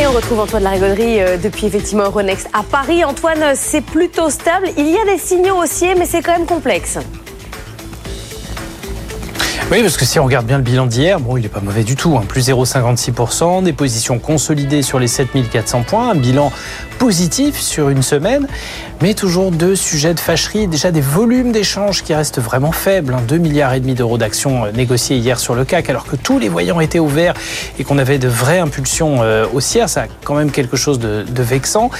Et on retrouve Antoine Larigauderie euh, depuis effectivement Euronext à Paris. Antoine, c'est plutôt stable. Il y a des signaux haussiers, mais c'est quand même complexe. Oui, parce que si on regarde bien le bilan d'hier, bon, il n'est pas mauvais du tout. Hein. Plus 0,56%, des positions consolidées sur les 7400 points, un bilan positif sur une semaine, mais toujours deux sujets de fâcherie. Déjà des volumes d'échanges qui restent vraiment faibles. 2 hein. milliards et demi d'euros d'actions euh, négociées hier sur le CAC, alors que tous les voyants étaient ouverts et qu'on avait de vraies impulsions euh, haussières. Ça a quand même quelque chose de, de vexant.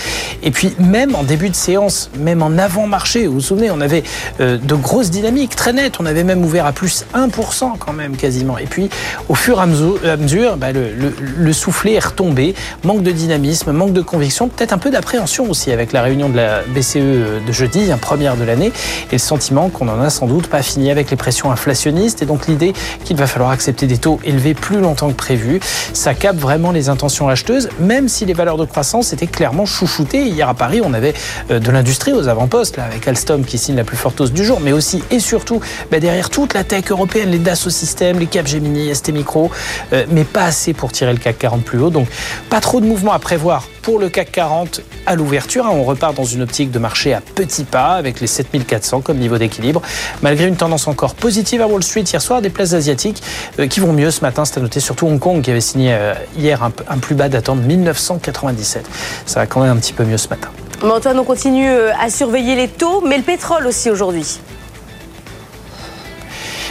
Et puis même en début de séance, même en avant-marché, vous vous souvenez, on avait euh, de grosses dynamiques très nettes. On avait même ouvert à plus 1% quand même quasiment. Et puis au fur et à mesure, bah, le, le, soufflet est retombé, manque de dynamisme, manque de conviction, peut-être un peu d'appréhension aussi avec la réunion de la BCE de jeudi, un première de l'année, et le sentiment qu'on n'en a sans doute pas fini avec les pressions inflationnistes et donc l'idée qu'il va falloir accepter des taux élevés plus longtemps que prévu. Ça capte vraiment les intentions acheteuses, même si les valeurs de croissance étaient clairement chouchoutées. Hier à Paris, on avait euh, de l'industrie aux avant-postes, avec Alstom qui signe la plus forte hausse du jour, mais aussi et surtout bah, derrière toute la tech européenne, les Dassault Systèmes, les Capgemini, ST Micro, euh, mais pas assez pour tirer le CAC 40 plus haut. Donc pas trop de mouvements à prévoir pour le CAC 40 à l'ouverture. Hein. On repart dans une optique de marché à petits pas avec les 7400 comme niveau d'équilibre. Malgré une tendance encore positive à Wall Street hier soir, des places asiatiques euh, qui vont mieux ce matin. C'est à noter surtout Hong Kong qui avait signé euh, hier un, plus bas datant de 1997. Ça va quand même un petit peu mieux ce matin. Antoine, on continue à surveiller les taux, mais le pétrole aussi aujourd'hui.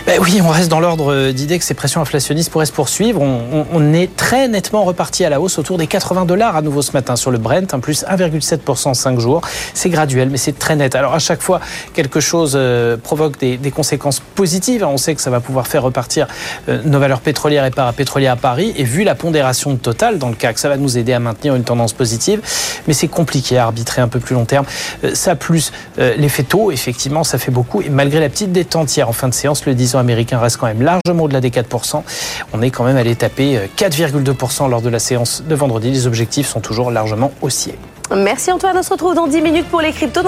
Ben oui, on reste dans l'ordre d'idée que ces pressions inflationnistes pourraient se poursuivre. On, est très nettement reparti à la hausse autour des 80 dollars à nouveau ce matin sur le Brent, un plus 1,7% en 5 jours. C'est graduel, mais c'est très net. Alors à chaque fois, quelque chose euh, provoque des, conséquences positives. On sait que ça va pouvoir faire repartir euh, nos valeurs pétrolières et parapétrolières à Paris. Et vu la pondération totale dans le CAC, ça va nous aider à maintenir une tendance positive. Mais c'est compliqué à arbitrer un peu plus long terme. Euh, ça plus l'effet taux, effectivement, ça fait beaucoup. Et malgré la petite détente hier en fin de séance, le 10 américain reste quand même largement au-delà des 4%. On est quand même allé taper 4,2% euh, lors de la séance de vendredi. Les objectifs sont toujours largement haussiers. Merci Antoine, on se retrouve dans 10 minutes pour les cryptos.